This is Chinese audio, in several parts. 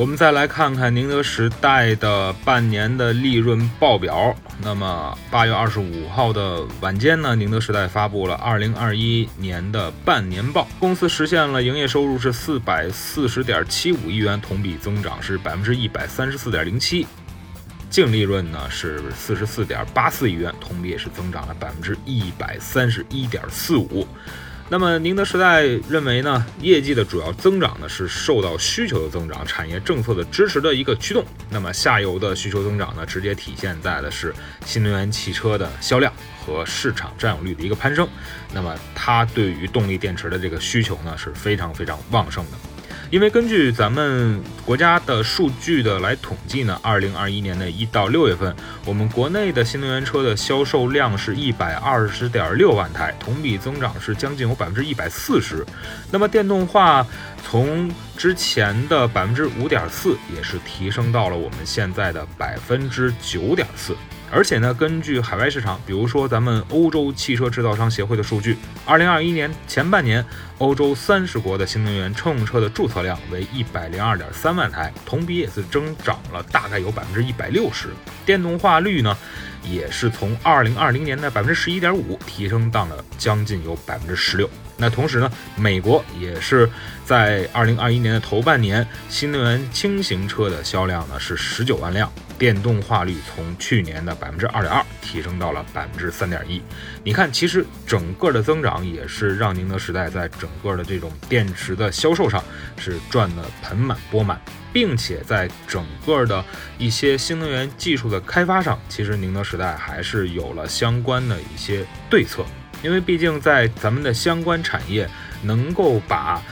我们再来看看宁德时代的半年的利润报表。那么八月二十五号的晚间呢，宁德时代发布了二零二一年的半年报，公司实现了营业收入是四百四十点七五亿元，同比增长是百分之一百三十四点零七，净利润呢是四十四点八四亿元，同比也是增长了百分之一百三十一点四五。那么宁德时代认为呢，业绩的主要增长呢是受到需求的增长、产业政策的支持的一个驱动。那么下游的需求增长呢，直接体现在的是新能源汽车的销量和市场占有率的一个攀升。那么它对于动力电池的这个需求呢是非常非常旺盛的。因为根据咱们国家的数据的来统计呢，二零二一年的一到六月份，我们国内的新能源车的销售量是一百二十点六万台，同比增长是将近有百分之一百四十。那么电动化从之前的百分之五点四，也是提升到了我们现在的百分之九点四。而且呢，根据海外市场，比如说咱们欧洲汽车制造商协会的数据，二零二一年前半年，欧洲三十国的新能源乘用车的注册量为一百零二点三万台，同比也是增长了大概有百分之一百六十。电动化率呢，也是从二零二零年的百分之十一点五提升到了将近有百分之十六。那同时呢，美国也是在二零二一年的头半年，新能源轻型车的销量呢是十九万辆，电动化率从去年的百分之二点二提升到了百分之三点一。你看，其实整个的增长也是让宁德时代在整个的这种电池的销售上是赚得盆满钵满，并且在整个的一些新能源技术的开发上，其实宁德时代还是有了相关的一些对策。因为毕竟在咱们的相关产业能够把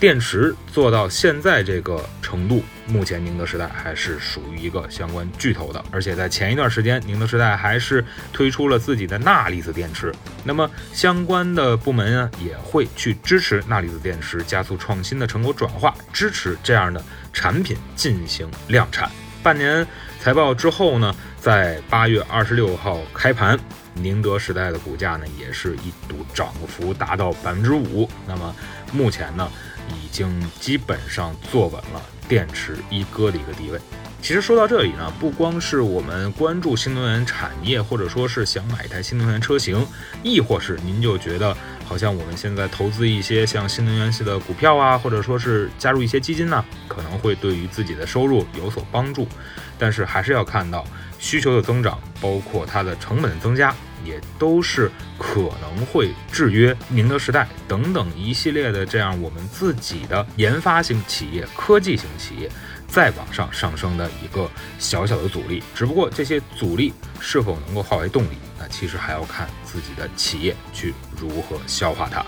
电池做到现在这个程度，目前宁德时代还是属于一个相关巨头的。而且在前一段时间，宁德时代还是推出了自己的钠离子电池。那么相关的部门呢，也会去支持钠离子电池，加速创新的成果转化，支持这样的产品进行量产。半年财报之后呢，在八月二十六号开盘。宁德时代的股价呢，也是一度涨幅达到百分之五。那么目前呢，已经基本上坐稳了电池一哥的一个地位。其实说到这里呢，不光是我们关注新能源产业，或者说是想买一台新能源车型，亦或是您就觉得好像我们现在投资一些像新能源系的股票啊，或者说是加入一些基金呢，可能会对于自己的收入有所帮助。但是还是要看到需求的增长，包括它的成本增加，也都是可能会制约宁德时代等等一系列的这样我们自己的研发型企业、科技型企业再往上上升的一个小小的阻力。只不过这些阻力是否能够化为动力，那其实还要看自己的企业去如何消化它。